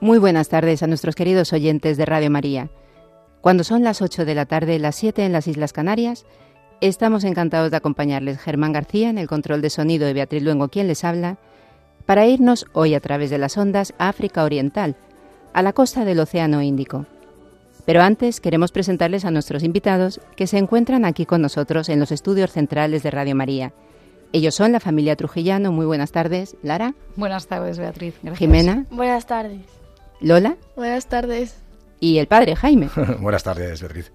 Muy buenas tardes a nuestros queridos oyentes de Radio María. Cuando son las 8 de la tarde, las 7 en las Islas Canarias, Estamos encantados de acompañarles Germán García en el control de sonido de Beatriz Luengo quien les habla, para irnos hoy a través de las ondas a África Oriental, a la costa del Océano Índico. Pero antes queremos presentarles a nuestros invitados que se encuentran aquí con nosotros en los estudios centrales de Radio María. Ellos son la familia Trujillano. Muy buenas tardes. Lara. Buenas tardes, Beatriz. Jimena. Buenas tardes. Lola. Buenas tardes. Y el padre Jaime. buenas tardes, Beatriz.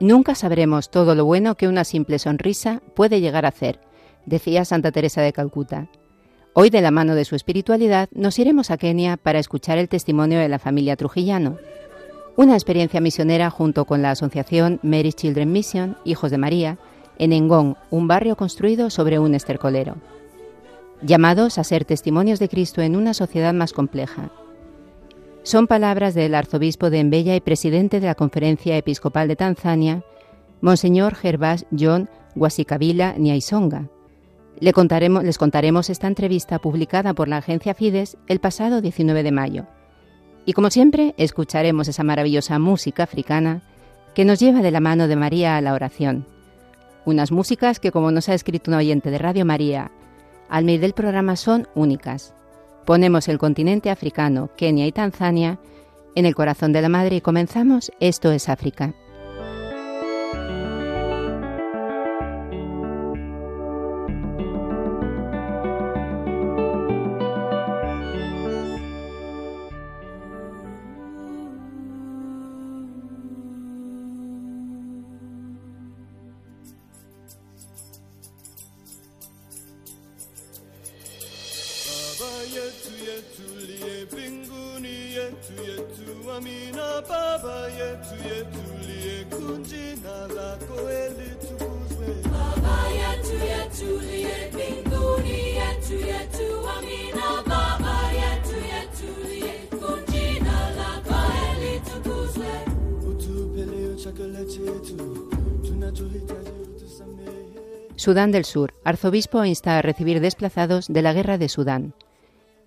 Nunca sabremos todo lo bueno que una simple sonrisa puede llegar a hacer, decía Santa Teresa de Calcuta. Hoy, de la mano de su espiritualidad, nos iremos a Kenia para escuchar el testimonio de la familia Trujillano, una experiencia misionera junto con la asociación Mary Children Mission, Hijos de María, en Engón, un barrio construido sobre un estercolero. Llamados a ser testimonios de Cristo en una sociedad más compleja, son palabras del arzobispo de Embella y presidente de la Conferencia Episcopal de Tanzania, Monseñor Gervás John Wasikabila Nyaisonga. Les contaremos esta entrevista publicada por la agencia Fides el pasado 19 de mayo. Y como siempre, escucharemos esa maravillosa música africana que nos lleva de la mano de María a la oración. Unas músicas que, como nos ha escrito un oyente de Radio María, al medio del programa son únicas. Ponemos el continente africano, Kenia y Tanzania en el corazón de la madre y comenzamos Esto es África. Sudán del Sur. Arzobispo insta a recibir desplazados de la guerra de Sudán.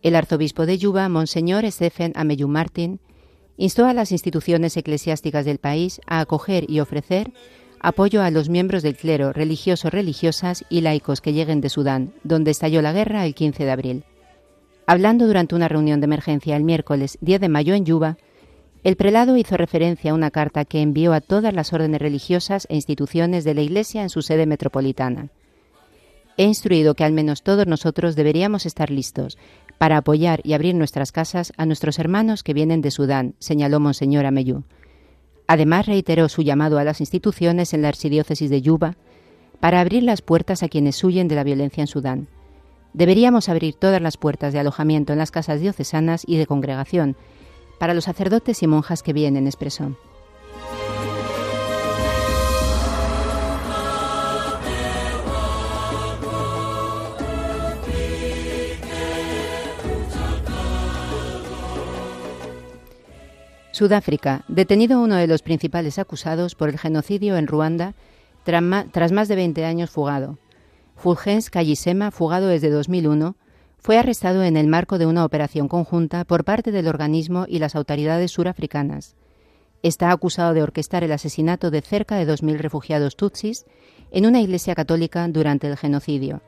El arzobispo de Yuba, Monseñor Stephen Ameyu Martin, instó a las instituciones eclesiásticas del país a acoger y ofrecer apoyo a los miembros del clero, religiosos, religiosas y laicos que lleguen de Sudán, donde estalló la guerra el 15 de abril. Hablando durante una reunión de emergencia el miércoles 10 de mayo en Yuba, el prelado hizo referencia a una carta que envió a todas las órdenes religiosas e instituciones de la Iglesia en su sede metropolitana. He instruido que al menos todos nosotros deberíamos estar listos para apoyar y abrir nuestras casas a nuestros hermanos que vienen de Sudán, señaló Monseñor Ameyú. Además, reiteró su llamado a las instituciones en la archidiócesis de Yuba para abrir las puertas a quienes huyen de la violencia en Sudán. Deberíamos abrir todas las puertas de alojamiento en las casas diocesanas y de congregación para los sacerdotes y monjas que vienen, expresó. Sudáfrica, detenido uno de los principales acusados por el genocidio en Ruanda tras más de 20 años fugado. Fulgens Kayisema, fugado desde 2001, fue arrestado en el marco de una operación conjunta por parte del organismo y las autoridades surafricanas. Está acusado de orquestar el asesinato de cerca de 2.000 refugiados tutsis en una iglesia católica durante el genocidio.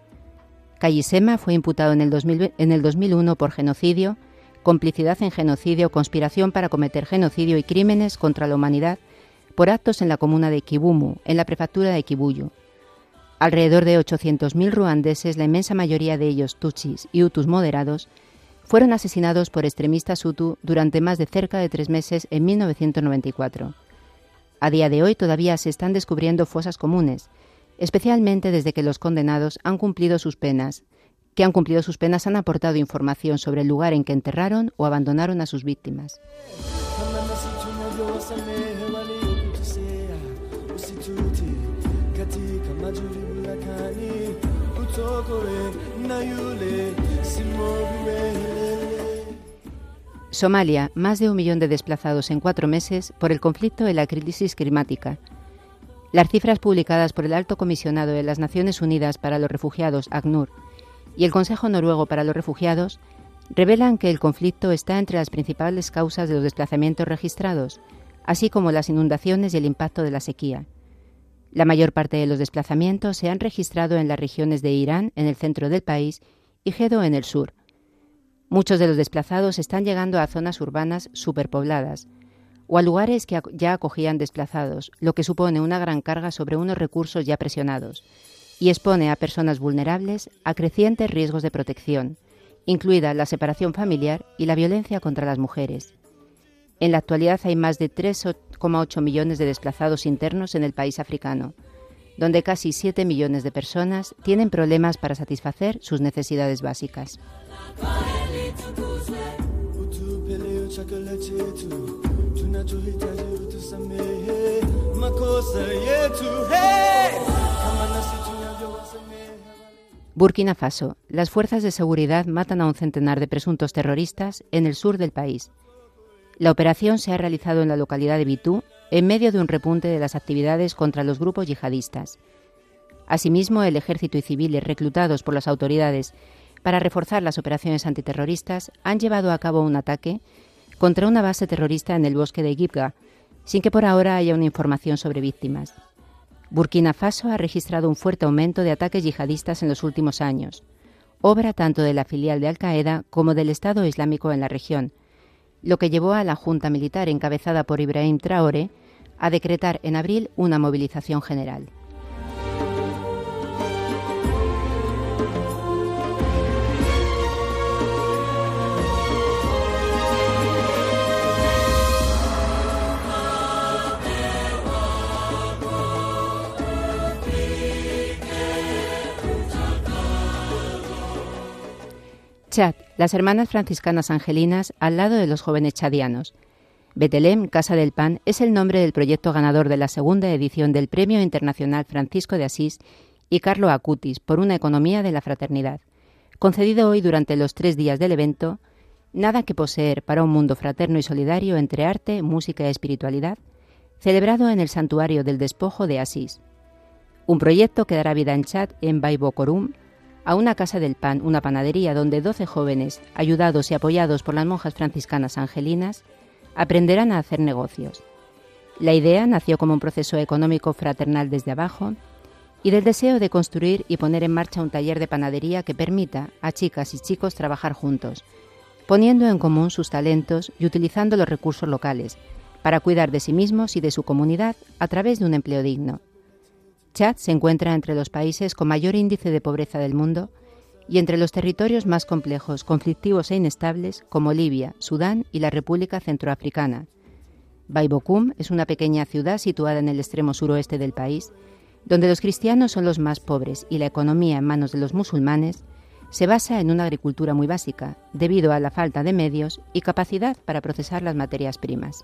Kayisema fue imputado en el, en el 2001 por genocidio, complicidad en genocidio, conspiración para cometer genocidio y crímenes contra la humanidad por actos en la comuna de Kibumu, en la prefectura de Kibuyu. Alrededor de 800.000 ruandeses, la inmensa mayoría de ellos tutsis y hutus moderados, fueron asesinados por extremistas hutu durante más de cerca de tres meses en 1994. A día de hoy todavía se están descubriendo fosas comunes, especialmente desde que los condenados han cumplido sus penas, que han cumplido sus penas han aportado información sobre el lugar en que enterraron o abandonaron a sus víctimas. Somalia, más de un millón de desplazados en cuatro meses por el conflicto y la crisis climática. Las cifras publicadas por el Alto Comisionado de las Naciones Unidas para los Refugiados, ACNUR, y el Consejo Noruego para los Refugiados revelan que el conflicto está entre las principales causas de los desplazamientos registrados, así como las inundaciones y el impacto de la sequía. La mayor parte de los desplazamientos se han registrado en las regiones de Irán, en el centro del país, y Gedo, en el sur. Muchos de los desplazados están llegando a zonas urbanas superpobladas o a lugares que ya acogían desplazados, lo que supone una gran carga sobre unos recursos ya presionados y expone a personas vulnerables a crecientes riesgos de protección, incluida la separación familiar y la violencia contra las mujeres. En la actualidad hay más de 3,8 millones de desplazados internos en el país africano, donde casi 7 millones de personas tienen problemas para satisfacer sus necesidades básicas. Burkina Faso. Las fuerzas de seguridad matan a un centenar de presuntos terroristas en el sur del país. La operación se ha realizado en la localidad de Bitú en medio de un repunte de las actividades contra los grupos yihadistas. Asimismo, el ejército y civiles reclutados por las autoridades para reforzar las operaciones antiterroristas han llevado a cabo un ataque contra una base terrorista en el bosque de Gibga, sin que por ahora haya una información sobre víctimas. Burkina Faso ha registrado un fuerte aumento de ataques yihadistas en los últimos años, obra tanto de la filial de Al-Qaeda como del Estado Islámico en la región, lo que llevó a la Junta Militar encabezada por Ibrahim Traore a decretar en abril una movilización general. Chad, las hermanas franciscanas angelinas al lado de los jóvenes chadianos. Betelem, Casa del Pan, es el nombre del proyecto ganador de la segunda edición del Premio Internacional Francisco de Asís y Carlo Acutis por una economía de la fraternidad. Concedido hoy durante los tres días del evento, Nada que poseer para un mundo fraterno y solidario entre arte, música y espiritualidad, celebrado en el Santuario del Despojo de Asís. Un proyecto que dará vida en Chad en Baibocorum, a una casa del pan, una panadería donde doce jóvenes, ayudados y apoyados por las monjas franciscanas angelinas, aprenderán a hacer negocios. La idea nació como un proceso económico fraternal desde abajo y del deseo de construir y poner en marcha un taller de panadería que permita a chicas y chicos trabajar juntos, poniendo en común sus talentos y utilizando los recursos locales para cuidar de sí mismos y de su comunidad a través de un empleo digno. Chad se encuentra entre los países con mayor índice de pobreza del mundo y entre los territorios más complejos, conflictivos e inestables como Libia, Sudán y la República Centroafricana. Baibokum es una pequeña ciudad situada en el extremo suroeste del país, donde los cristianos son los más pobres y la economía en manos de los musulmanes se basa en una agricultura muy básica, debido a la falta de medios y capacidad para procesar las materias primas.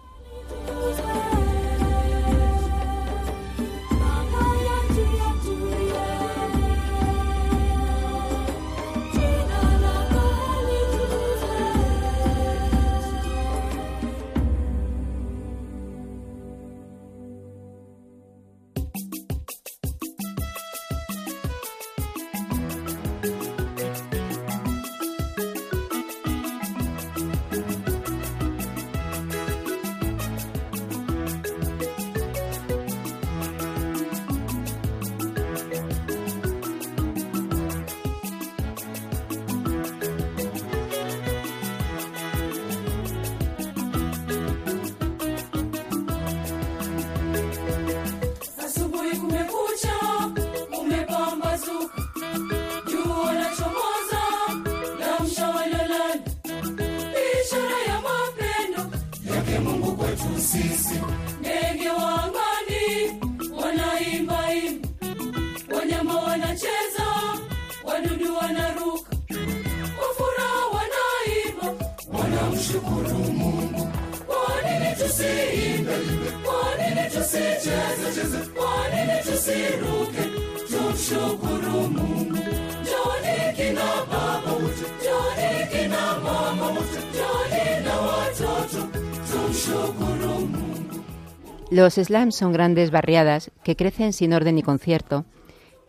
Los slums son grandes barriadas que crecen sin orden ni concierto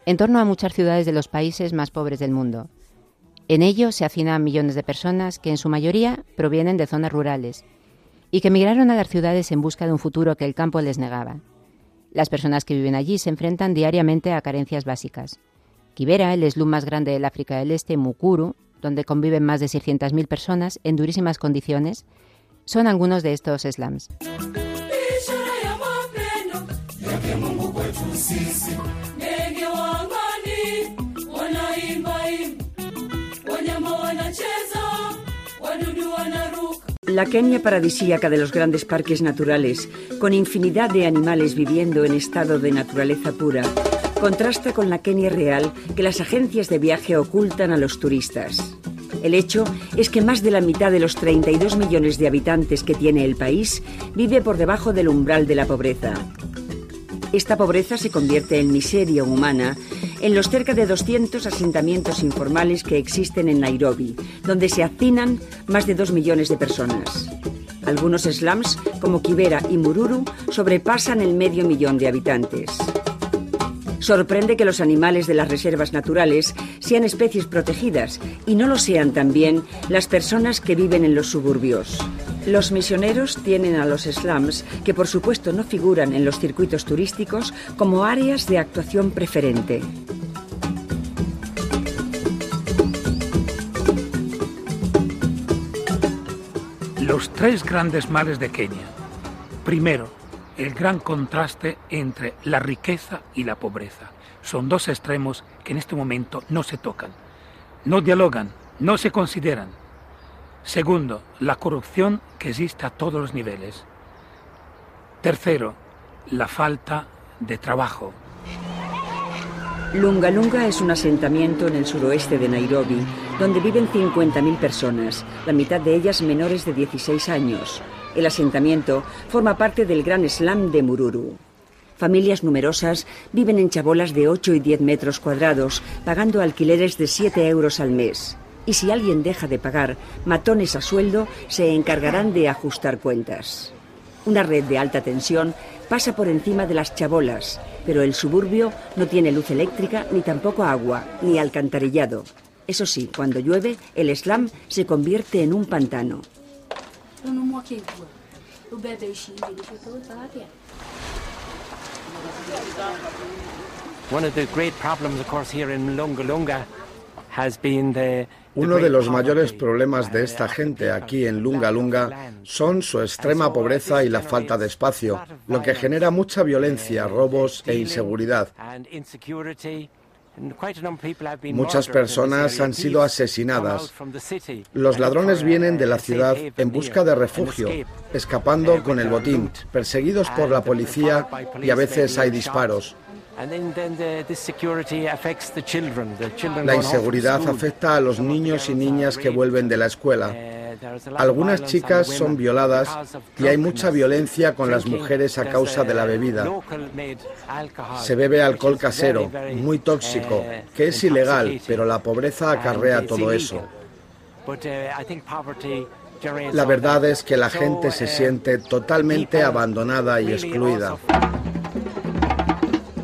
en torno a muchas ciudades de los países más pobres del mundo. En ellos se hacinan millones de personas que en su mayoría provienen de zonas rurales y que emigraron a las ciudades en busca de un futuro que el campo les negaba. Las personas que viven allí se enfrentan diariamente a carencias básicas. Kibera, el slum más grande del África del Este, Mukuru, donde conviven más de 600.000 personas en durísimas condiciones, son algunos de estos slums. La Kenia paradisíaca de los grandes parques naturales, con infinidad de animales viviendo en estado de naturaleza pura, contrasta con la Kenia real que las agencias de viaje ocultan a los turistas. El hecho es que más de la mitad de los 32 millones de habitantes que tiene el país vive por debajo del umbral de la pobreza. Esta pobreza se convierte en miseria humana en los cerca de 200 asentamientos informales que existen en Nairobi, donde se hacinan más de 2 millones de personas. Algunos slums, como Kibera y Mururu, sobrepasan el medio millón de habitantes. Sorprende que los animales de las reservas naturales sean especies protegidas y no lo sean también las personas que viven en los suburbios. Los misioneros tienen a los slums, que por supuesto no figuran en los circuitos turísticos, como áreas de actuación preferente. Los tres grandes males de Kenia. Primero, el gran contraste entre la riqueza y la pobreza. Son dos extremos que en este momento no se tocan, no dialogan, no se consideran. Segundo, la corrupción que existe a todos los niveles. Tercero, la falta de trabajo. Lunga Lunga es un asentamiento en el suroeste de Nairobi, donde viven 50.000 personas, la mitad de ellas menores de 16 años. El asentamiento forma parte del gran slam de Mururu. Familias numerosas viven en chabolas de 8 y 10 metros cuadrados, pagando alquileres de 7 euros al mes. Y si alguien deja de pagar, matones a sueldo se encargarán de ajustar cuentas. Una red de alta tensión pasa por encima de las chabolas, pero el suburbio no tiene luz eléctrica ni tampoco agua, ni alcantarillado. Eso sí, cuando llueve, el slam se convierte en un pantano. Uno de los mayores problemas de esta gente aquí en Lunga Lunga son su extrema pobreza y la falta de espacio, lo que genera mucha violencia, robos e inseguridad. Muchas personas han sido asesinadas. Los ladrones vienen de la ciudad en busca de refugio, escapando con el botín, perseguidos por la policía y a veces hay disparos. La inseguridad afecta a los niños y niñas que vuelven de la escuela. Algunas chicas son violadas y hay mucha violencia con las mujeres a causa de la bebida. Se bebe alcohol casero, muy tóxico, que es ilegal, pero la pobreza acarrea todo eso. La verdad es que la gente se siente totalmente abandonada y excluida.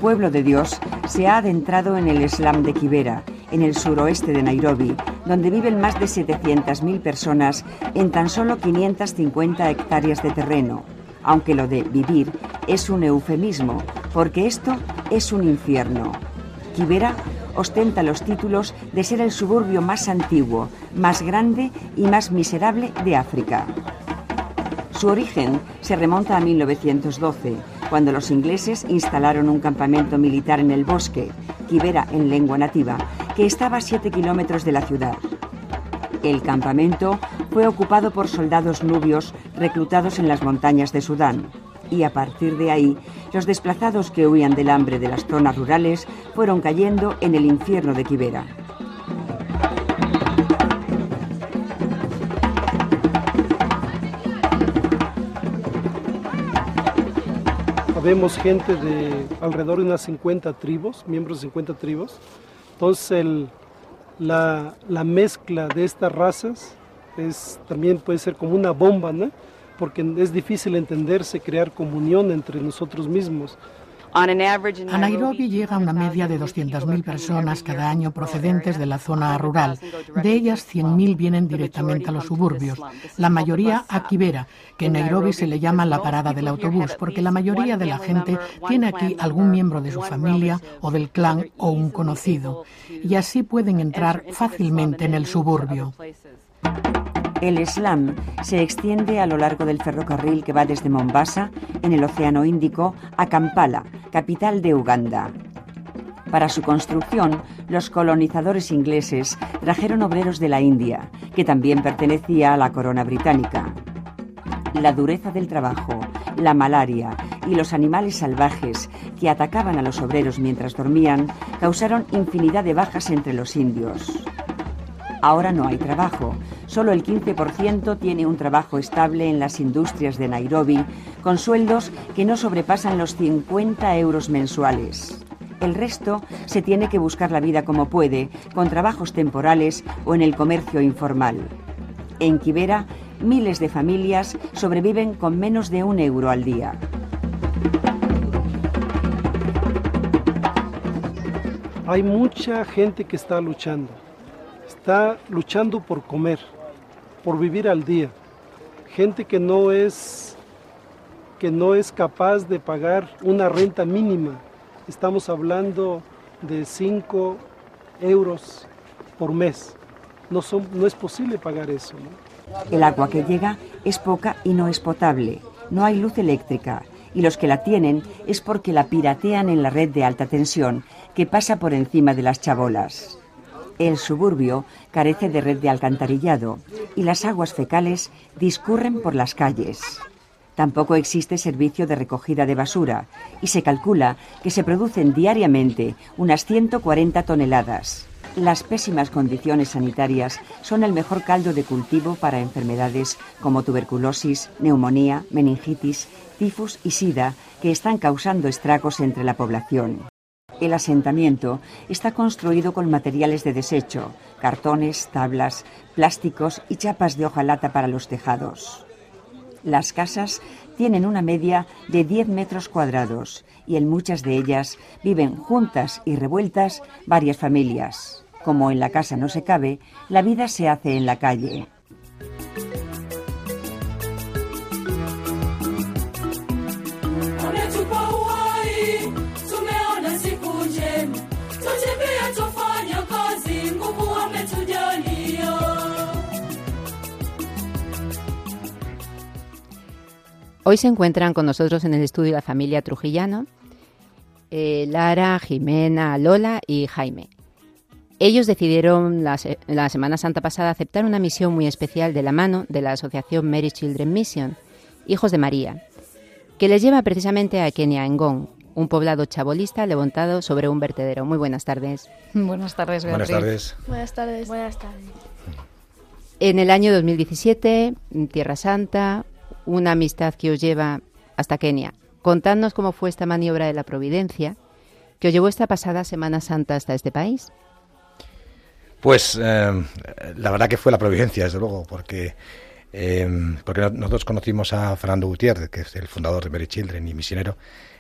Pueblo de Dios se ha adentrado en el slam de Kibera, en el suroeste de Nairobi, donde viven más de 700.000 personas en tan solo 550 hectáreas de terreno, aunque lo de vivir es un eufemismo, porque esto es un infierno. Kibera ostenta los títulos de ser el suburbio más antiguo, más grande y más miserable de África. Su origen se remonta a 1912, cuando los ingleses instalaron un campamento militar en el bosque, Kibera en lengua nativa, que estaba a 7 kilómetros de la ciudad. El campamento fue ocupado por soldados nubios reclutados en las montañas de Sudán y a partir de ahí los desplazados que huían del hambre de las zonas rurales fueron cayendo en el infierno de Kibera. Habemos gente de alrededor de unas 50 tribus, miembros de 50 tribus. Entonces la, la, mezcla de estas razas es, también puede ser como una bomba, ¿no? porque es difícil entenderse, crear comunión entre nosotros mismos. A Nairobi llega una media de 200.000 personas cada año procedentes de la zona rural. De ellas, 100.000 vienen directamente a los suburbios. La mayoría a Kibera, que en Nairobi se le llama la parada del autobús, porque la mayoría de la gente tiene aquí algún miembro de su familia o del clan o un conocido. Y así pueden entrar fácilmente en el suburbio. El slam se extiende a lo largo del ferrocarril que va desde Mombasa, en el Océano Índico, a Kampala, capital de Uganda. Para su construcción, los colonizadores ingleses trajeron obreros de la India, que también pertenecía a la corona británica. La dureza del trabajo, la malaria y los animales salvajes que atacaban a los obreros mientras dormían causaron infinidad de bajas entre los indios. Ahora no hay trabajo. Solo el 15% tiene un trabajo estable en las industrias de Nairobi, con sueldos que no sobrepasan los 50 euros mensuales. El resto se tiene que buscar la vida como puede, con trabajos temporales o en el comercio informal. En Kibera, miles de familias sobreviven con menos de un euro al día. Hay mucha gente que está luchando está luchando por comer, por vivir al día. Gente que no es que no es capaz de pagar una renta mínima. Estamos hablando de 5 euros por mes. No, es posible pagar eso. El agua que llega es poca y no es potable. No hay luz eléctrica y los que la tienen es porque la piratean en la red de alta tensión que pasa por encima de las chabolas. El suburbio carece de red de alcantarillado y las aguas fecales discurren por las calles. Tampoco existe servicio de recogida de basura y se calcula que se producen diariamente unas 140 toneladas. Las pésimas condiciones sanitarias son el mejor caldo de cultivo para enfermedades como tuberculosis, neumonía, meningitis, tifus y sida que están causando estragos entre la población. El asentamiento está construido con materiales de desecho, cartones, tablas, plásticos y chapas de hojalata para los tejados. Las casas tienen una media de 10 metros cuadrados y en muchas de ellas viven juntas y revueltas varias familias. Como en la casa no se cabe, la vida se hace en la calle. Hoy se encuentran con nosotros en el estudio la familia Trujillano, eh, Lara, Jimena, Lola y Jaime. Ellos decidieron la, la, Semana Santa pasada aceptar una misión muy especial de la mano de la asociación Mary Children Mission, Hijos de María, que les lleva precisamente a Kenia Ngong, un poblado chabolista levantado sobre un vertedero. Muy buenas tardes. Buenas tardes, Beatriz. Buenas tardes. Buenas tardes. Buenas tardes. En el año 2017, Tierra Santa, una amistad que os lleva hasta Kenia. Contadnos cómo fue esta maniobra de la Providencia que os llevó esta pasada Semana Santa hasta este país. Pues eh, la verdad que fue la Providencia, desde luego, porque, eh, porque nosotros conocimos a Fernando Gutiérrez, que es el fundador de Mary Children y misionero,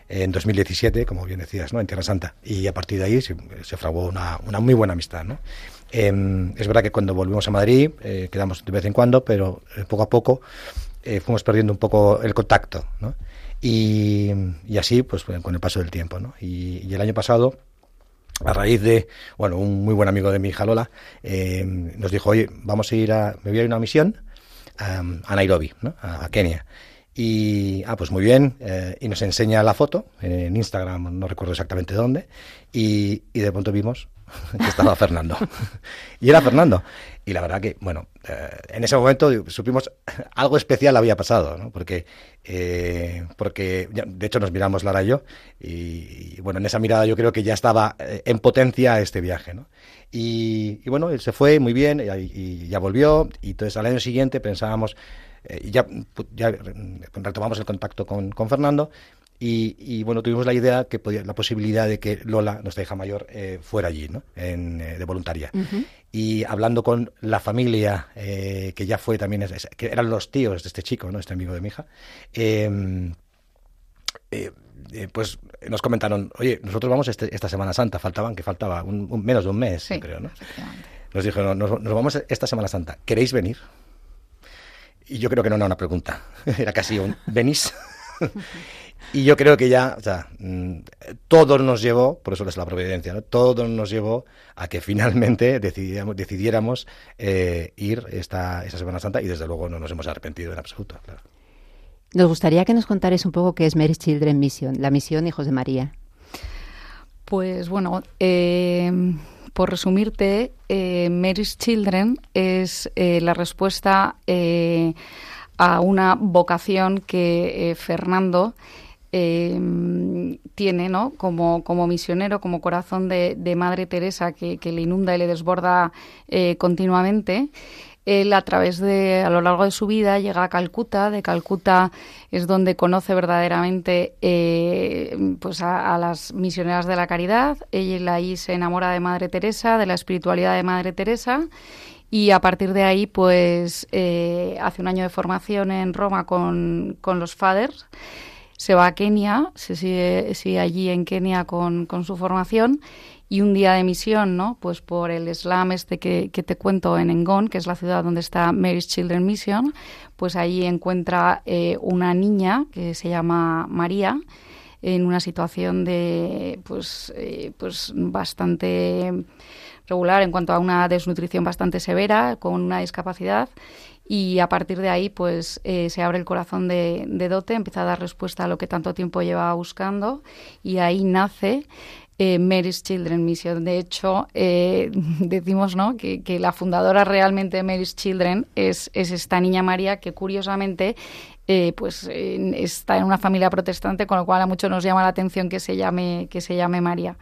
en 2017, como bien decías, ¿no? en Tierra Santa. Y a partir de ahí se, fraguó una, una, muy buena amistad. ¿no? Eh, es verdad que cuando volvimos a Madrid quedamos de vez en cuando, pero poco a poco eh, fuimos perdiendo un poco el contacto, ¿no? Y, así, pues con el paso del tiempo, ¿no? Y, el año pasado, a raíz de, bueno, un muy buen amigo de mi hija Lola, eh, nos dijo, oye, vamos a ir a, me voy a ir a una misión a Nairobi, ¿no? A, Kenia. Y, ah, pues muy bien, eh, y nos enseña la foto en Instagram, no recuerdo exactamente dónde, y, y de pronto vimos estaba Fernando. y era Fernando. Y la verdad que, bueno, eh, en ese momento supimos algo especial había pasado, ¿no? Porque, eh, porque de hecho nos miramos Lara y yo, y, bueno, en esa mirada yo creo que ya estaba eh, en potencia este viaje, ¿no? Y, bueno, él se fue muy bien y, ya volvió, y entonces al año siguiente pensábamos, ya, ya retomamos el contacto con, con Fernando, Y, bueno, tuvimos la idea, que podía, la posibilidad de que Lola, nuestra hija mayor, eh, fuera allí, ¿no? En, eh, de voluntaria. Y hablando con la familia, eh, que ya fue también, que eran los tíos de este chico, ¿no? Este amigo de mi hija, em, pues nos comentaron, oye, nosotros vamos este, esta Semana Santa, faltaban, que faltaba un, menos de un mes, creo, ¿no? Nos dijeron, nos, nos vamos esta Semana Santa, ¿queréis venir? Y yo creo que no era una pregunta, era casi un ¿venís? Y yo creo que ya, o sea, mm, todo nos llevó, por eso es la providencia, ¿no? todo nos llevó a que finalmente decidiéramos, decidiéramos eh, ir esta, esta Semana Santa y desde luego no nos hemos arrepentido en absoluto. Nos gustaría que nos contarais un poco qué es Mary's Children Mission, la misión Hijos de María. Pues bueno, eh, por resumirte, eh, Mary's Children es eh, la respuesta eh, a una vocación que eh, tiene ¿no? como, como misionero, como corazón de, Madre Teresa que, que, le inunda y le desborda continuamente él a través de, a lo largo de su vida, llega a Calcuta. De Calcuta es donde conoce verdaderamente eh, pues a, las misioneras de la caridad. Ella ahí se enamora de Madre Teresa, de la espiritualidad de Madre Teresa. Y a partir de ahí, pues eh, hace un año de formación en Roma con, con los Fathers. Se va a Kenia, se sigue, sigue allí en Kenia con, con su formación y un día de misión, ¿no? Pues por el slam este que, te cuento en Engon, que es la ciudad donde está Mary's Children Mission, pues ahí encuentra eh, una niña que se llama María en una situación de pues eh, pues bastante regular en cuanto a una desnutrición bastante severa con una discapacidad y a partir de ahí pues eh, se abre el corazón de, Dote, empieza a dar respuesta a lo que tanto tiempo lleva buscando y ahí nace eh, Mary's Children Mission. De hecho, eh, decimos ¿no? que, la fundadora realmente de Mary's Children es, esta niña María que curiosamente eh, pues está en una familia protestante, con lo cual a muchos nos llama la atención que se llame, que se llame María.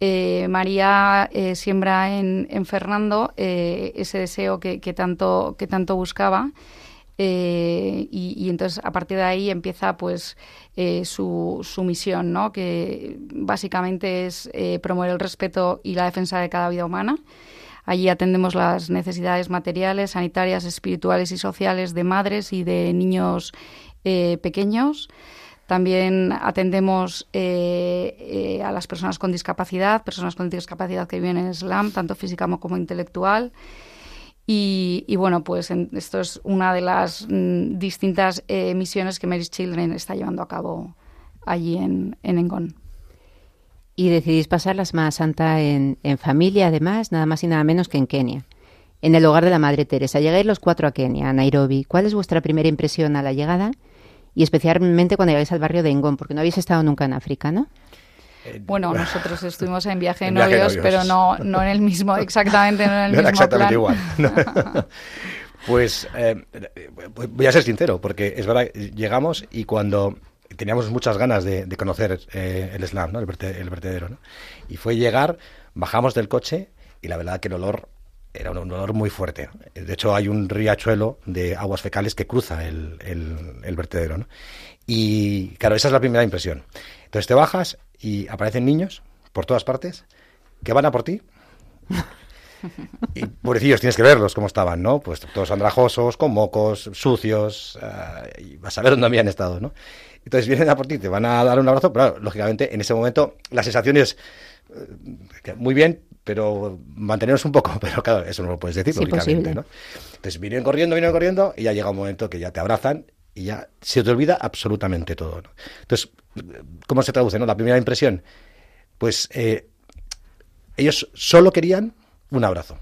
María siembra en, Fernando ese deseo que, tanto, que tanto buscaba eh, y, entonces a partir de ahí empieza pues eh, su, su, misión, ¿no? que básicamente es eh, promover el respeto y la defensa de cada vida humana. Allí atendemos las necesidades materiales, sanitarias, espirituales y sociales de madres y de niños pequeños. También atendemos a las personas con discapacidad, personas con discapacidad que viven en Islam, tanto física como intelectual. Y, bueno, pues esto es una de las mm, distintas eh, misiones que Mary's Children está llevando a cabo allí en, en Engon. Y decidís pasar la Semana Santa en, en, familia, además, nada más y nada menos que en Kenia, en el hogar de la Madre Teresa. Llegáis los cuatro a Kenia, a Nairobi. ¿Cuál es vuestra primera impresión a la llegada? Y especialmente cuando llegáis al barrio de Engon, porque no habéis estado nunca en África, ¿no? Bueno, nosotros estuvimos en viaje de novios, pero no, no en el mismo, exactamente no en el mismo exactamente igual. pues eh, voy a ser sincero, porque es verdad, llegamos y cuando teníamos muchas ganas de, conocer eh, el slam, ¿no? el, vertedero, ¿no? y fue llegar, bajamos del coche y la verdad que el olor era un, olor muy fuerte. De hecho, hay un riachuelo de aguas fecales que cruza el, vertedero. ¿no? Y claro, esa es la primera impresión. Entonces te bajas y aparecen niños por todas partes que van a por ti. Pobrecillos, tienes que verlos cómo estaban, ¿no? Pues todos andrajosos, con mocos, sucios, uh, y vas a ver dónde habían estado, ¿no? Entonces vienen a por ti, te van a dar un abrazo, pero lógicamente en ese momento la sensación es eh, muy bien, pero mantenernos un poco, pero claro, eso no lo puedes decir, lógicamente, ¿no? Entonces vienen corriendo, vienen corriendo, y ya llega un momento que ya te abrazan y ya se te olvida absolutamente todo. ¿no? Entonces, ¿cómo se traduce? No? La primera impresión, pues eh, ellos solo querían un abrazo,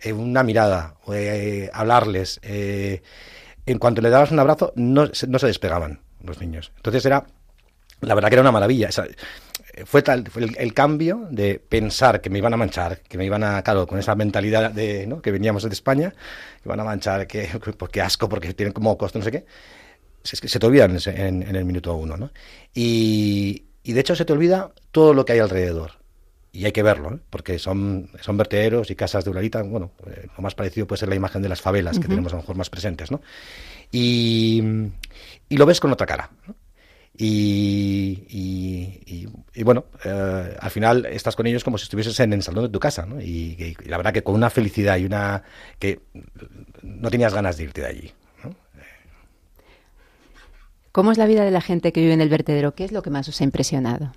eh, una mirada, eh, hablarles. en cuanto le dabas un abrazo, no, no, se despegaban los niños. Entonces era, la verdad que era una maravilla. fue tal fue el, cambio de pensar que me iban a manchar, que me iban a, claro, con esa mentalidad de, ¿no? que veníamos de España, que iban a manchar, que porque asco, porque tienen como costo, no sé qué se te olvidan en, el minuto uno, ¿no? Y, de hecho se te olvida todo lo que hay alrededor. Y hay que verlo, ¿eh? porque son, son vertederos y casas de uralita. Bueno, eh, lo más parecido puede ser la imagen de las favelas que tenemos a lo mejor más presentes, ¿no? Y, y lo ves con otra cara, ¿no? Y, bueno, eh, al final estás con ellos como si estuvieses en el salón de tu casa, ¿no? Y, la verdad que con una felicidad y una que no tenías ganas de irte de allí. ¿Cómo es la vida de la gente que vive en el vertedero? ¿Qué es lo que más os ha impresionado?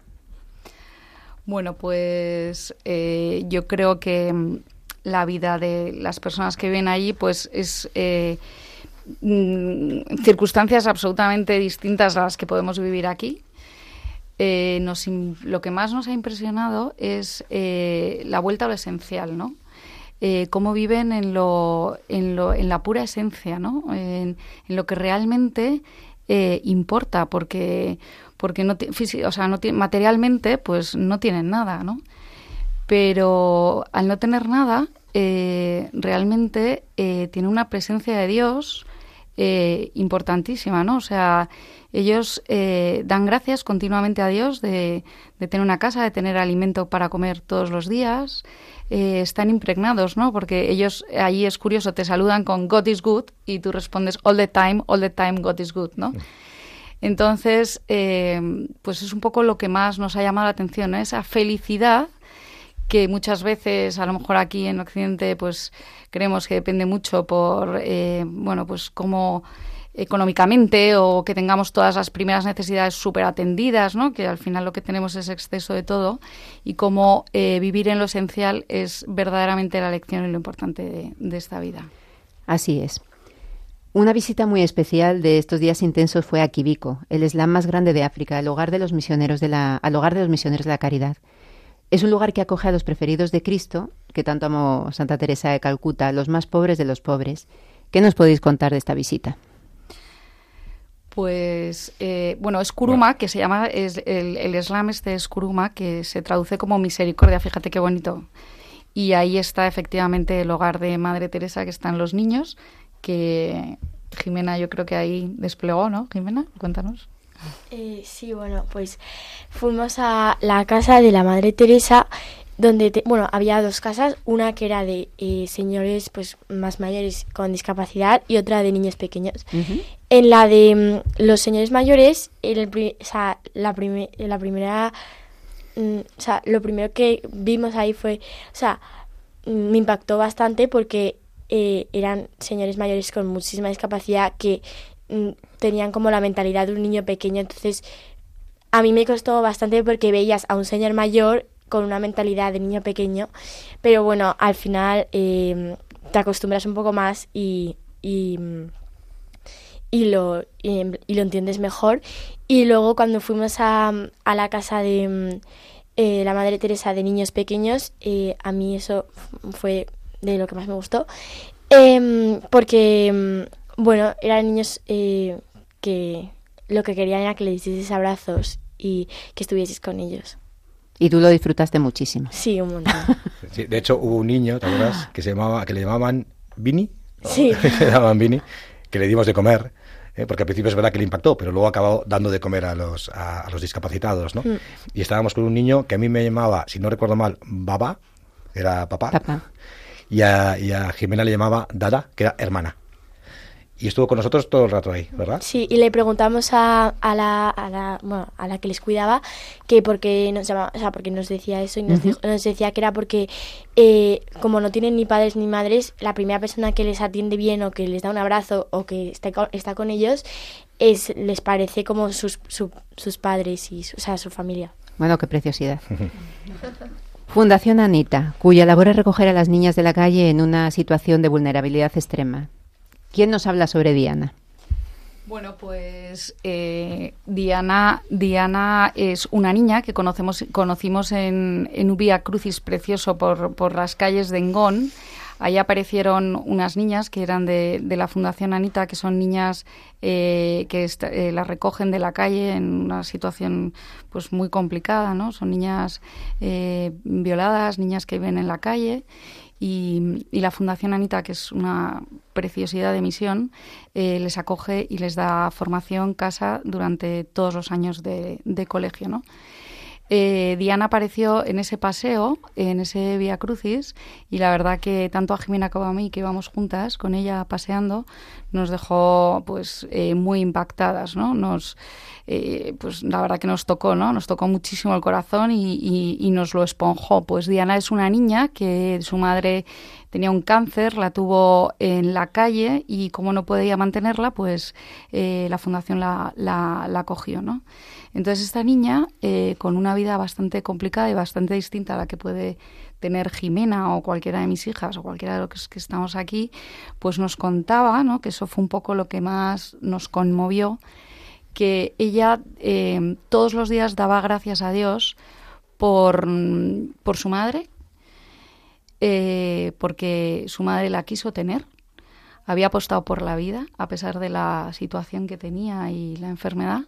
Bueno, pues eh, yo creo que mm, la vida de las personas que viven allí, pues es eh, mm, circunstancias absolutamente distintas a las que podemos vivir aquí. Eh, nos, lo que más nos ha impresionado es la vuelta a lo esencial, ¿no? cómo viven en, lo, en, lo, en la pura esencia, ¿no? En, en lo que realmente importa, porque porque no, o sea, no materialmente pues no tienen nada, ¿no? Pero al no tener nada, eh, realmente eh, tiene una presencia de Dios eh, importantísima, ¿no? O sea, ellos dan gracias continuamente a Dios de, tener una casa, de tener alimento para comer todos los días. están impregnados, ¿no? Porque ellos, allí es curioso, te saludan con God is good y tú respondes all the time, all the time, God is good, ¿no? Entonces, eh, pues es un poco lo que más nos ha llamado la atención, esa felicidad que muchas veces, a lo mejor aquí en Occidente, pues creemos que depende mucho por, eh, bueno, pues cómo económicamente o que tengamos todas las primeras necesidades súper atendidas, ¿no? que al final lo que tenemos es exceso de todo y cómo eh, vivir en lo esencial es verdaderamente la lección y lo importante de, esta vida. Así es. Una visita muy especial de estos días intensos fue a Quibiko, el slam más grande de África, el hogar de los misioneros de la, al hogar de los misioneros de la caridad. Es un lugar que acoge a los preferidos de Cristo, que tanto amó Santa Teresa de Calcuta, los más pobres de los pobres. ¿Qué nos podéis contar de esta visita? Pues, eh, bueno, es Kuruma, que se llama, es el, el slam este es Kuruma, que se traduce como misericordia, fíjate qué bonito. Y ahí está efectivamente el hogar de Madre Teresa, que están los niños, que Jimena yo creo que ahí desplegó, ¿no? Jimena, cuéntanos. Eh, sí, bueno, pues fuimos a la casa de la Madre Teresa, donde, bueno, había dos casas, una que era de eh, señores pues más mayores con discapacidad y otra de niños pequeños. En la de mm, los señores mayores, el, o sea, la, la primera, mm, o sea, lo primero que vimos ahí fue, o sea, me impactó bastante porque eh, eran señores mayores con muchísima discapacidad que tenían como la mentalidad de un niño pequeño. Entonces, a mí me costó bastante porque veías a un señor mayor con una mentalidad de niño pequeño, pero bueno, al final em, te acostumbras un poco más y, y, lo, y, lo entiendes mejor. Y luego cuando fuimos a, a la casa de mm, eh, la Madre Teresa de niños pequeños, eh, a mí eso fue de lo que más me gustó. Em, porque, em, bueno, eran niños eh, que lo que querían era que le hicieses abrazos y que estuvieses con ellos. Y tú lo disfrutaste muchísimo. Sí, un montón. de hecho, hubo un niño, ¿te acuerdas? Que, se llamaba, que le llamaban Vini. Sí. le llamaban Vini, que le dimos de comer. ¿eh? porque al principio es verdad que le impactó, pero luego acabó dando de comer a los, a, los discapacitados, ¿no? Mm. Y estábamos con un niño que a mí me llamaba, si no recuerdo mal, Baba, era papá. Papá y a, Jimena le llamaba Dada, que era hermana. Y estuvo con nosotros todo el rato ahí, ¿verdad? Sí, y le preguntamos a, a, la, a, la, bueno, a la que les cuidaba que por qué nos, llamaba, o sea, porque nos decía eso y nos, nos decía que era porque eh, como no tienen ni padres ni madres, la primera persona que les atiende bien o que les da un abrazo o que está, está con ellos es les parece como sus, sus padres y o sea, su familia. Bueno, qué preciosidad. Fundación Anita, cuya labor es recoger a las niñas de la calle en una situación de vulnerabilidad extrema. ¿Quién nos habla sobre Diana? Bueno, pues eh, Diana, Diana es una niña que conocemos, conocimos en, en Ubia Crucis Precioso por, por las calles de Engón Ahí aparecieron unas niñas que eran de, de la Fundación Anita, que son niñas eh, que eh, las recogen de la calle en una situación pues muy complicada, ¿no? Son niñas eh, violadas, niñas que viven en la calle. Y, la Fundación Anita, que es una preciosidad de misión, les acoge y les da formación, casa, durante todos los años de, colegio, ¿no? Eh, Diana apareció en ese paseo, en ese Vía Crucis, y la verdad que tanto a Jimena como a mí, que íbamos juntas con ella paseando, nos dejó pues eh, muy impactadas, ¿no? Nos, eh, pues la verdad que nos tocó, ¿no? Nos tocó muchísimo el corazón y, y, nos lo esponjó. Pues Diana es una niña que su madre tenía un cáncer, la tuvo en la calle y como no podía mantenerla, pues eh, la fundación la, la, la cogió, ¿no? Entonces esta niña, eh, con una vida bastante complicada y bastante distinta a la que puede tener Jimena o cualquiera de mis hijas o cualquiera de los que estamos aquí, pues nos contaba, ¿no? que eso fue un poco lo que más nos conmovió, que ella eh, todos los días daba gracias a Dios por, por su madre, eh, porque su madre la quiso tener, había apostado por la vida a pesar de la situación que tenía y la enfermedad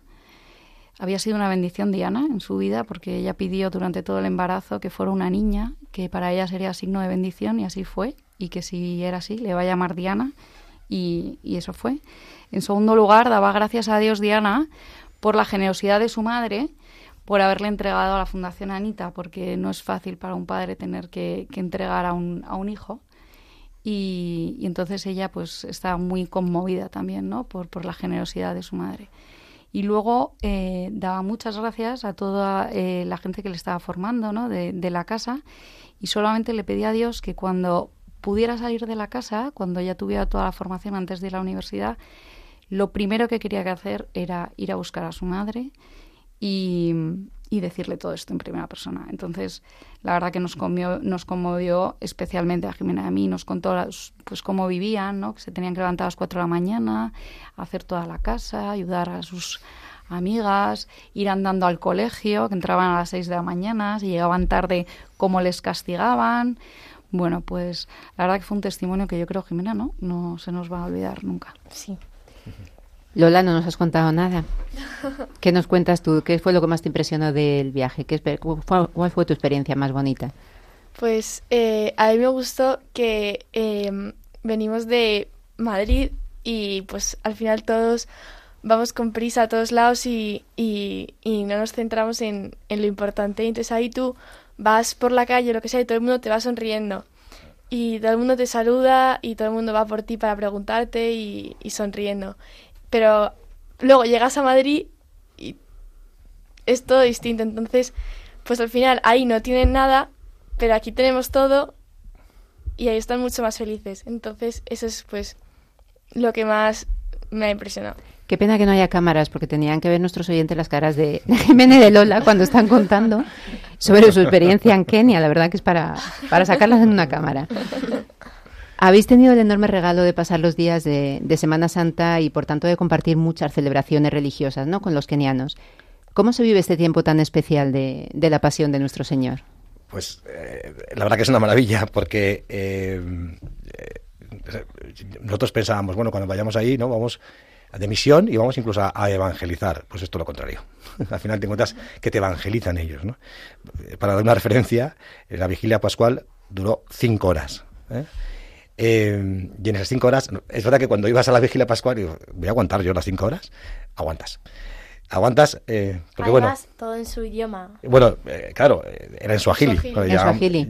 había sido una bendición Diana en su vida porque ella pidió durante todo el embarazo que fuera una niña, que para ella sería signo de bendición y así fue, y que si era así le va a llamar Diana y, eso fue. En segundo lugar, daba gracias a Dios Diana por la generosidad de su madre, por haberle entregado a la Fundación Anita, porque no es fácil para un padre tener que, entregar a un, a un hijo. Y, entonces ella pues está muy conmovida también ¿no? por, por la generosidad de su madre y luego eh, daba muchas gracias a toda eh, la gente que le estaba formando ¿no? de, la casa y solamente le pedía a Dios que cuando pudiera salir de la casa, cuando ya tuviera toda la formación antes de la universidad, lo primero que quería que hacer era ir a buscar a su madre y, y decirle todo esto en primera persona. Entonces, la verdad que nos, conmovió, nos conmovió especialmente a Jimena y a mí, nos contó pues cómo vivían, ¿no? que se tenían que levantar a las 4 de la mañana, hacer toda la casa, ayudar a sus amigas, ir andando al colegio, que entraban a las 6 de la mañana, si llegaban tarde, cómo les castigaban. Bueno, pues la verdad que fue un testimonio que yo creo, Jimena, ¿no? No se nos va a olvidar nunca. Sí. Lola, no nos has contado nada. ¿Qué nos cuentas tú? ¿Qué fue lo que más te impresionó del viaje? ¿Qué, ¿Cuál fue tu experiencia más bonita? Pues eh, a mí me gustó que em, venimos de Madrid y pues al final todos vamos con prisa a todos lados y, y, no nos centramos en, en, lo importante. Entonces ahí tú vas por la calle, lo que sea, y todo el mundo te va sonriendo. Y todo el mundo te saluda y todo el mundo va por ti para preguntarte y, y sonriendo pero luego llegas a Madrid y es todo distinto. Entonces, pues al final ahí no tienen nada, pero aquí tenemos todo y ahí están mucho más felices. Entonces, eso es pues lo que más me ha impresionado. Qué pena que no haya cámaras, porque tenían que ver nuestros oyentes las caras de, Jiménez y de Lola cuando están contando sobre su experiencia en Kenia. La verdad que es para, para sacarlas en una cámara. Habéis tenido el enorme regalo de pasar los días de, Semana Santa y, por tanto, de compartir muchas celebraciones religiosas ¿no? con los kenianos. ¿Cómo se vive este tiempo tan especial de, la pasión de nuestro Señor? Pues eh, la verdad que es una maravilla porque eh, eh, nosotros pensábamos, bueno, cuando vayamos ahí, ¿no? Vamos de misión y vamos incluso a, evangelizar. Pues esto es lo contrario. Al final te encuentras que te evangelizan ellos. ¿no? Para dar una referencia, la vigilia pascual duró cinco horas. Y en esas cinco horas, es verdad que cuando ibas a la vigilia pascual, digo, voy a aguantar yo las cinco horas, aguantas. Aguantas, eh, porque bueno. todo en su idioma. Bueno, eh, claro, era en su agili.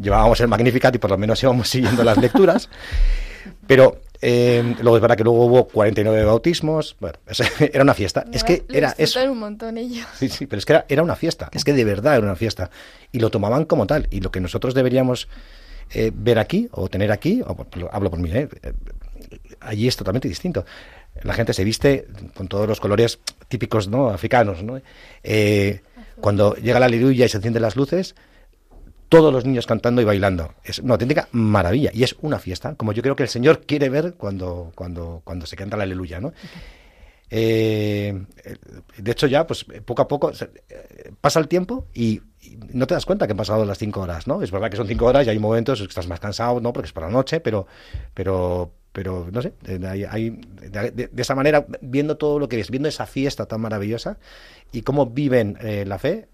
Llevábamos, el Magnificat y por lo menos íbamos siguiendo las lecturas. Pero luego es verdad que luego hubo 49 bautismos. Bueno, era una fiesta. es que era eso. un montón ellos. Sí, sí, pero es que era, era una fiesta. Es que de verdad era una fiesta. Y lo tomaban como tal. Y lo que nosotros deberíamos eh, ver aquí o tener aquí, o, hablo por mí, ¿eh? allí es totalmente distinto. La gente se viste con todos los colores típicos no africanos. ¿no? Eh, cuando llega la aleluya y se encienden las luces, todos los niños cantando y bailando. Es una auténtica maravilla y es una fiesta, como yo creo que el Señor quiere ver cuando, cuando, cuando se canta la aleluya. ¿no? de hecho, ya, pues poco a poco pasa el tiempo y no te das cuenta que han pasado las cinco horas, ¿no? Es verdad que son cinco horas y hay momentos en que estás más cansado, ¿no? Porque es por la noche, pero, pero, pero no sé, hay, de, esa manera, viendo todo lo que ves, viendo esa fiesta tan maravillosa y cómo viven eh, la fe,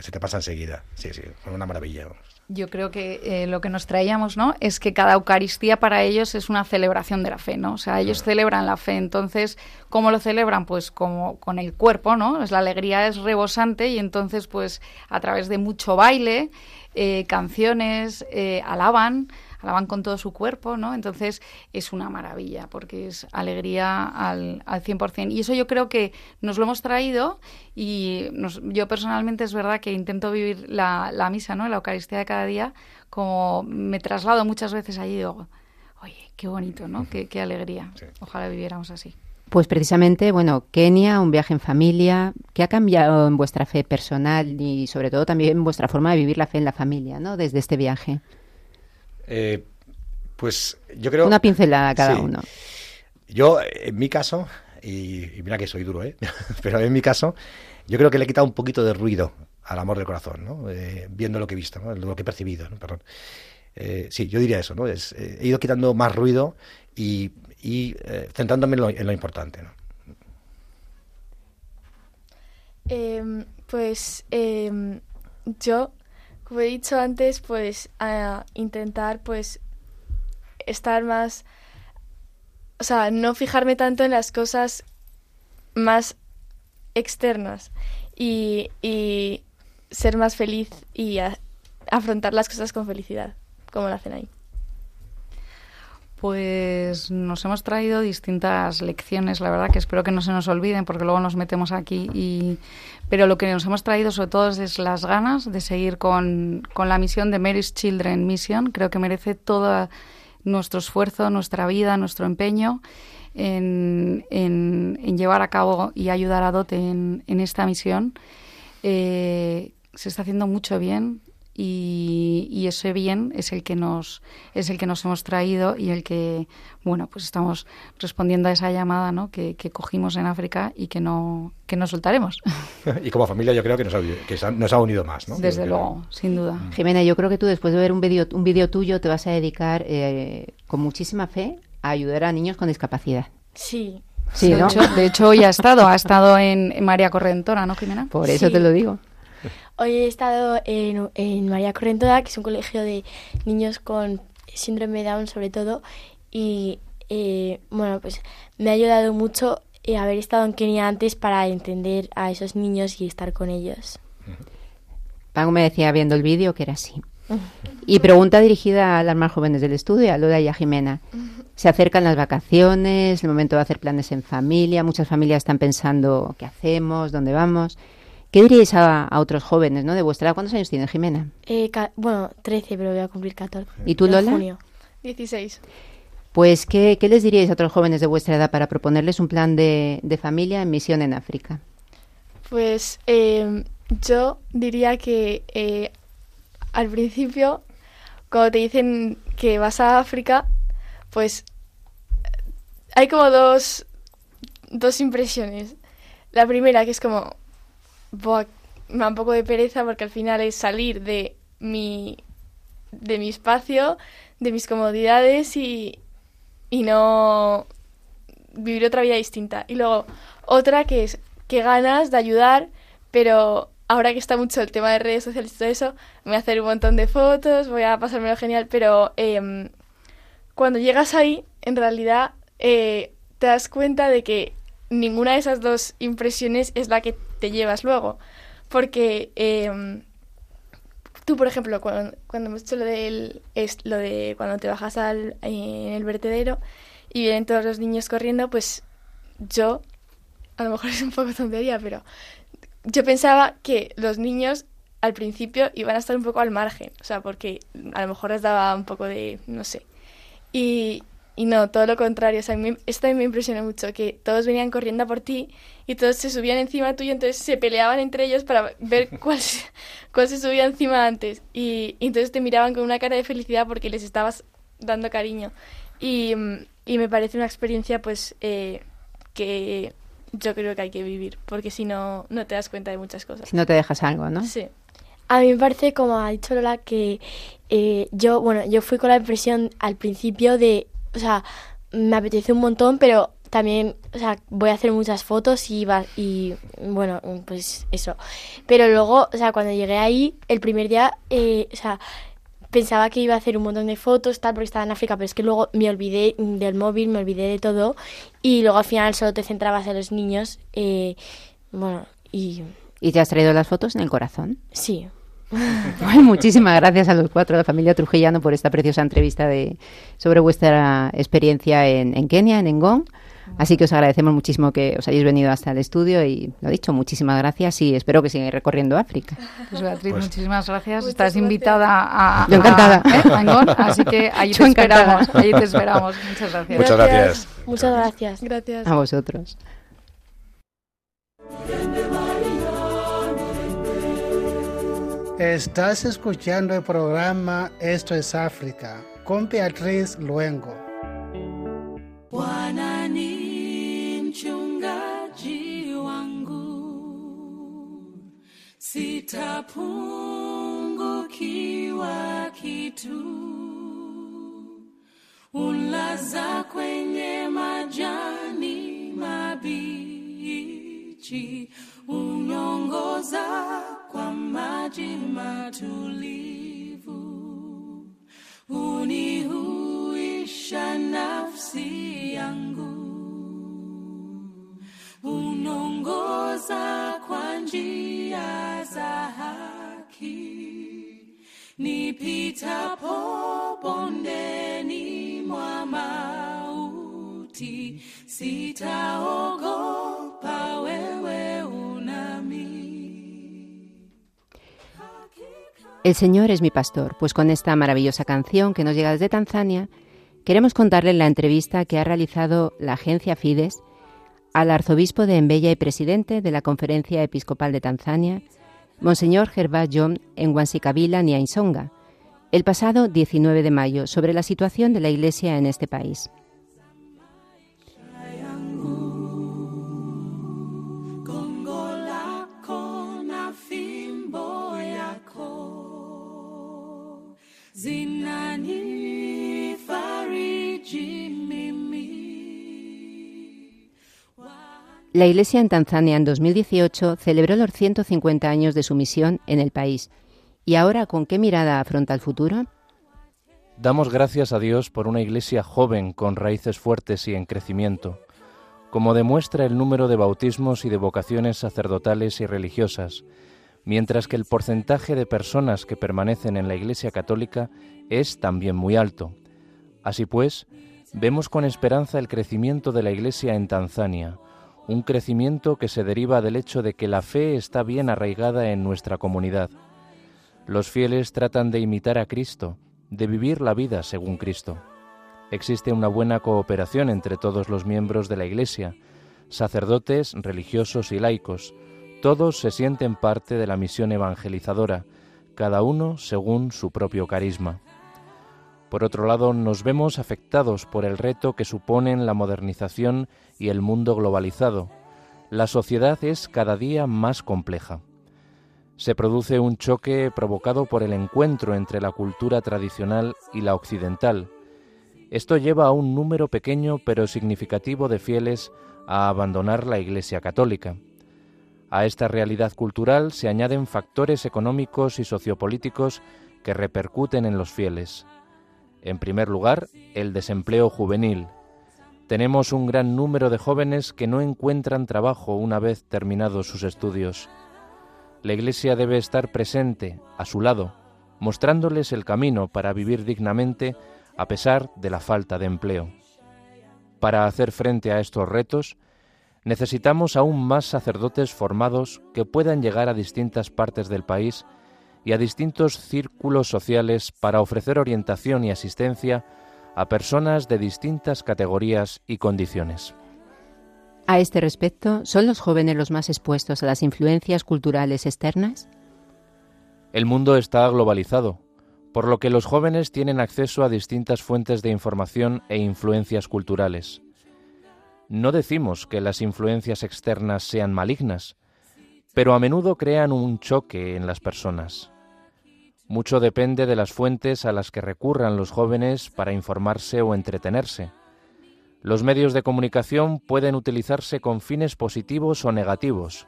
se te pasa enseguida. Sí, sí, una maravilla. Yo creo que eh, lo que nos traíamos, ¿no? Es que cada Eucaristía para ellos es una celebración de la fe, ¿no? O sea, ellos celebran la fe. Entonces, ¿cómo lo celebran? Pues como con el cuerpo, ¿no? Es la alegría es rebosante y entonces, pues, a través de mucho baile, eh, canciones, eh, alaban alaban con todo su cuerpo, ¿no? Entonces es una maravilla porque es alegría al, al 100%. Y eso yo creo que nos lo hemos traído y yo personalmente es verdad que intento vivir la, la misa, ¿no? La Eucaristía de cada día, como me traslado muchas veces allí y digo, oye, qué bonito, ¿no? Qué, qué alegría. Ojalá viviéramos así. Pues precisamente, bueno, Kenia, un viaje en familia, ¿qué ha cambiado en vuestra fe personal y sobre todo también en vuestra forma de vivir la fe en la familia, ¿no? Desde este viaje. Eh, pues yo creo... Una pincelada cada uno. Yo, en mi caso, y, mira que soy duro, ¿eh? pero en mi caso, yo creo que le he quitado un poquito de ruido al amor del corazón, ¿no? Eh, viendo lo que he visto, ¿no? lo que he percibido, ¿no? Perdón. Eh, sí, yo diría eso, ¿no? Es, he ido quitando más ruido y, y centrándome en lo, importante, ¿no? Em, pues em, yo, como he dicho antes, pues a intentar pues estar más, o sea, no fijarme tanto en las cosas más externas y, y ser más feliz y afrontar las cosas con felicidad, como lo hacen ahí. Pues nos hemos traído distintas lecciones, la verdad que espero que no se nos olviden porque luego nos metemos aquí. Y... Pero lo que nos hemos traído sobre todo es las ganas de seguir con, con la misión de Mary's Children Mission. Creo que merece todo nuestro esfuerzo, nuestra vida, nuestro empeño en, en, llevar a cabo y ayudar a Dote en, en esta misión. Eh, se está haciendo mucho bien y, ese bien es el que nos es el que nos hemos traído y el que bueno pues estamos respondiendo a esa llamada ¿no? que, cogimos en África y que no que no soltaremos y como familia yo creo que nos ha, que nos ha unido más ¿no? desde luego sin duda mm. Jimena yo creo que tú después de ver un vídeo un vídeo tuyo te vas a dedicar eh, con muchísima fe a ayudar a niños con discapacidad sí Sí, de, hecho, de hecho hoy ha estado, ha estado en, María Correntora, ¿no, Jimena? Por eso te lo digo. Hoy he estado en, en María Correntoda, que es un colegio de niños con síndrome de Down sobre todo, y eh, bueno, pues me ha ayudado mucho eh, haber estado en Kenia antes para entender a esos niños y estar con ellos. Pago me decía viendo el vídeo que era así. Y pregunta dirigida a las más jóvenes del estudio, a Lola y a Jimena. Se acercan las vacaciones, el momento de hacer planes en familia, muchas familias están pensando qué hacemos, dónde vamos. ¿Qué diríais a, otros jóvenes ¿no? de vuestra edad? ¿Cuántos años tiene Jimena? Eh, bueno, 13, pero voy a cumplir 14. ¿Y tú, Lola? Junio. 16. Pues, ¿qué, les diríais a otros jóvenes de vuestra edad para proponerles un plan de, familia en misión en África? Pues em, yo diría que eh, al principio, cuando te dicen que vas a África, pues hay como dos, dos impresiones. La primera, que es como, me da un poco de pereza porque al final es salir de mi, de mi espacio, de mis comodidades y, y no vivir otra vida distinta. Y luego otra que es que ganas de ayudar, pero ahora que está mucho el tema de redes sociales y todo eso, me voy a hacer un montón de fotos, voy a pasármelo genial, pero em, cuando llegas ahí, en realidad eh, te das cuenta de que ninguna de esas dos impresiones es la que te llevas luego. Porque em, tú, por ejemplo, cuando, cuando hemos hecho lo, del, es lo de cuando te bajas al, en el vertedero y vienen todos los niños corriendo, pues yo, a lo mejor es un poco tontería, pero yo pensaba que los niños al principio iban a estar un poco al margen, o sea, porque a lo mejor les daba un poco de, no sé. Y, y no, todo lo contrario. O sea, esto también me impresionó mucho, que todos venían corriendo por ti y todos se subían encima tuyo, entonces se peleaban entre ellos para ver cuál se, cuál se subía encima antes. Y, entonces te miraban con una cara de felicidad porque les estabas dando cariño. Y, y me parece una experiencia, pues, eh, que yo creo que hay que vivir, porque si no, no te das cuenta de muchas cosas. Si no te dejas algo, ¿no? Sí. A mí me parece, como ha dicho Lola, que eh, yo, bueno, yo fui con la impresión al principio de o sea, me apetece un montón, pero también, o sea, voy a hacer muchas fotos y, va, y bueno, pues eso. Pero luego, o sea, cuando llegué ahí, el primer día, eh, o sea, pensaba que iba a hacer un montón de fotos, tal, porque estaba en África, pero es que luego me olvidé del móvil, me olvidé de todo, y luego al final solo te centrabas en los niños, eh, bueno, y... ¿Y te has traído las fotos en el corazón? Sí. muchísimas gracias a los cuatro de la familia Trujillano por esta preciosa entrevista de, sobre vuestra experiencia en, en Kenia, en Engón. Así que os agradecemos muchísimo que os hayáis venido hasta el estudio y lo dicho, muchísimas gracias y espero que sigáis recorriendo África. Pues Beatriz, pues muchísimas gracias. Estás invitada a, Yo encantada. ¿eh? así que ahí te esperamos, ahí te esperamos. Muchas gracias. Muchas gracias. Muchas gracias. Gracias. A vosotros. Estás escuchando el programa Esto es África con Beatriz Luengo. Maji matulivu, unihuisha nafsi yangu, unongoza kwa njia za haki, nipitapo bondeni mwa mauti, sitaogopa, El Señor es mi pastor, pues con esta maravillosa canción que nos llega desde Tanzania, queremos contarles la entrevista que ha realizado la agencia Fides al arzobispo de Embella y presidente de la Conferencia Episcopal de Tanzania, Monseñor Gervás John en Wansikabila, Nyansonga, el pasado 19 de mayo, sobre la situación de la Iglesia en este país. La Iglesia en Tanzania en 2018 celebró los 150 años de su misión en el país. ¿Y ahora con qué mirada afronta el futuro? Damos gracias a Dios por una iglesia joven con raíces fuertes y en crecimiento, como demuestra el número de bautismos y de vocaciones sacerdotales y religiosas, mientras que el porcentaje de personas que permanecen en la Iglesia Católica es también muy alto. Así pues, vemos con esperanza el crecimiento de la Iglesia en Tanzania, un crecimiento que se deriva del hecho de que la fe está bien arraigada en nuestra comunidad. Los fieles tratan de imitar a Cristo, de vivir la vida según Cristo. Existe una buena cooperación entre todos los miembros de la Iglesia, sacerdotes, religiosos y laicos. Todos se sienten parte de la misión evangelizadora, cada uno según su propio carisma. Por otro lado, nos vemos afectados por el reto que suponen la modernización y el mundo globalizado. La sociedad es cada día más compleja. Se produce un choque provocado por el encuentro entre la cultura tradicional y la occidental. Esto lleva a un número pequeño pero significativo de fieles a abandonar la Iglesia católica. A esta realidad cultural se añaden factores económicos y sociopolíticos que repercuten en los fieles. En primer lugar, el desempleo juvenil. Tenemos un gran número de jóvenes que no encuentran trabajo una vez terminados sus estudios. La Iglesia debe estar presente, a su lado, mostrándoles el camino para vivir dignamente a pesar de la falta de empleo. Para hacer frente a estos retos, necesitamos aún más sacerdotes formados que puedan llegar a distintas partes del país y a distintos círculos sociales para ofrecer orientación y asistencia a personas de distintas categorías y condiciones. A este respecto, ¿son los jóvenes los más expuestos a las influencias culturales externas? El mundo está globalizado, por lo que los jóvenes tienen acceso a distintas fuentes de información e influencias culturales. No decimos que las influencias externas sean malignas, pero a menudo crean un choque en las personas. Mucho depende de las fuentes a las que recurran los jóvenes para informarse o entretenerse. Los medios de comunicación pueden utilizarse con fines positivos o negativos,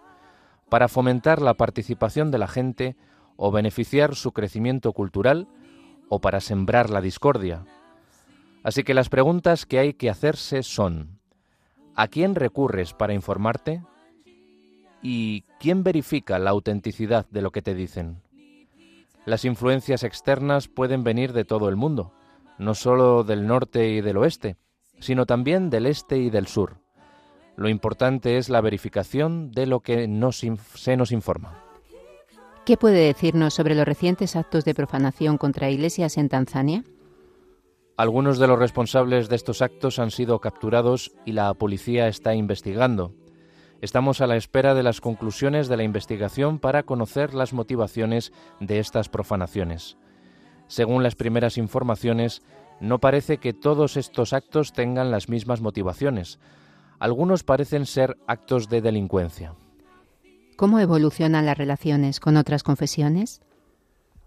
para fomentar la participación de la gente o beneficiar su crecimiento cultural o para sembrar la discordia. Así que las preguntas que hay que hacerse son, ¿a quién recurres para informarte? ¿Y quién verifica la autenticidad de lo que te dicen? Las influencias externas pueden venir de todo el mundo, no solo del norte y del oeste, sino también del este y del sur. Lo importante es la verificación de lo que se nos informa. ¿Qué puede decirnos sobre los recientes actos de profanación contra iglesias en Tanzania? Algunos de los responsables de estos actos han sido capturados y la policía está investigando. Estamos a la espera de las conclusiones de la investigación para conocer las motivaciones de estas profanaciones. Según las primeras informaciones, no parece que todos estos actos tengan las mismas motivaciones. Algunos parecen ser actos de delincuencia. ¿Cómo evolucionan las relaciones con otras confesiones?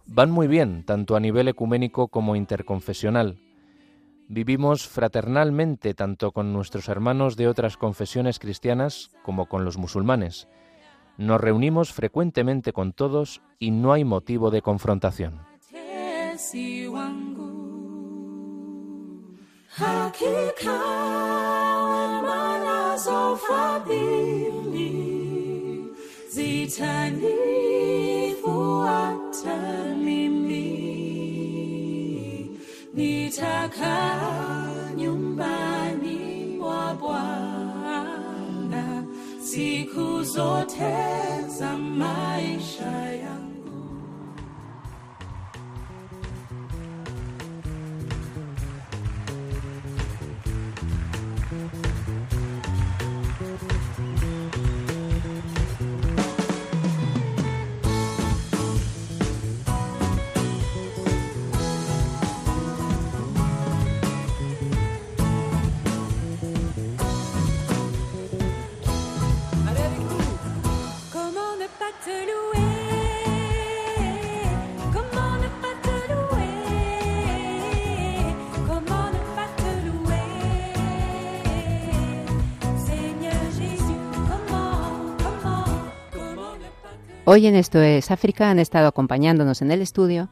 Van muy bien, tanto a nivel ecuménico como interconfesional. Vivimos fraternalmente tanto con nuestros hermanos de otras confesiones cristianas como con los musulmanes. Nos reunimos frecuentemente con todos y no hay motivo de confrontación. Nitakaa nyumbani mwa Bwana siku zote za maisha yangu. Hoy en Esto es África han estado acompañándonos en el estudio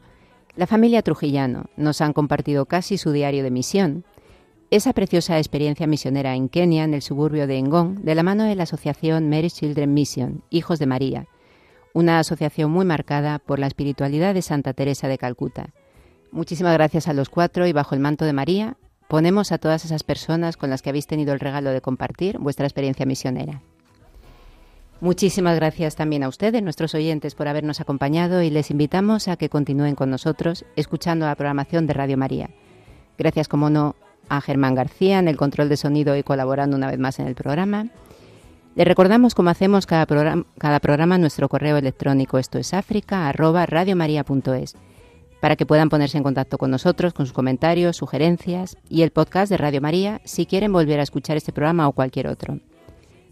la familia Trujillano. Nos han compartido casi su diario de misión. Esa preciosa experiencia misionera en Kenia, en el suburbio de Ngong, de la mano de la asociación Mary's Children Mission, Hijos de María, una asociación muy marcada por la espiritualidad de Santa Teresa de Calcuta. Muchísimas gracias a los cuatro y bajo el manto de María ponemos a todas esas personas con las que habéis tenido el regalo de compartir vuestra experiencia misionera. Muchísimas gracias también a ustedes, nuestros oyentes, por habernos acompañado y les invitamos a que continúen con nosotros escuchando la programación de Radio María. Gracias, como no, a Germán García en el control de sonido y colaborando una vez más en el programa. Les recordamos cómo hacemos cada programa, cada nuestro correo electrónico esto es para que puedan ponerse en contacto con nosotros con sus comentarios, sugerencias y el podcast de Radio María si quieren volver a escuchar este programa o cualquier otro.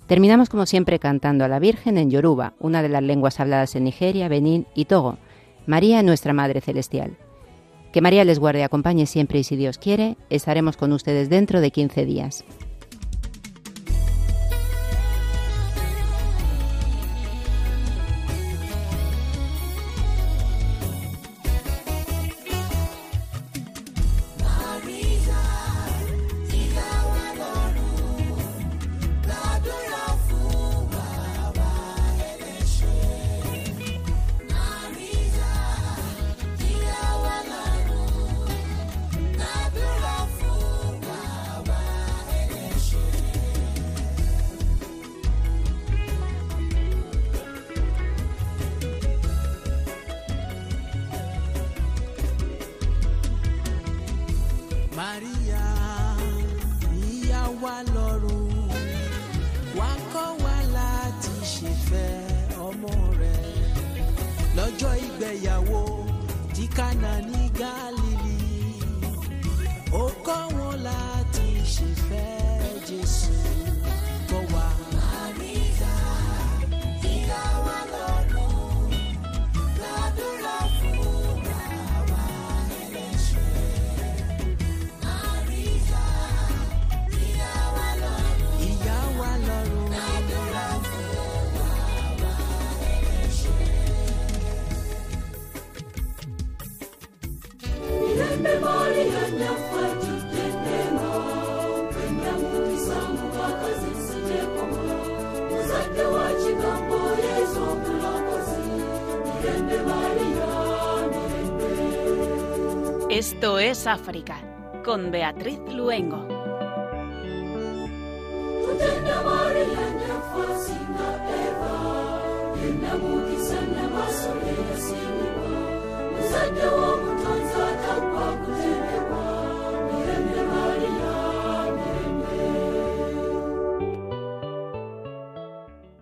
Terminamos como siempre cantando a la Virgen en Yoruba, una de las lenguas habladas en Nigeria, Benín y Togo, María nuestra Madre Celestial. Que María les guarde y acompañe siempre y si Dios quiere, estaremos con ustedes dentro de 15 días. Es África, con Beatriz Luengo.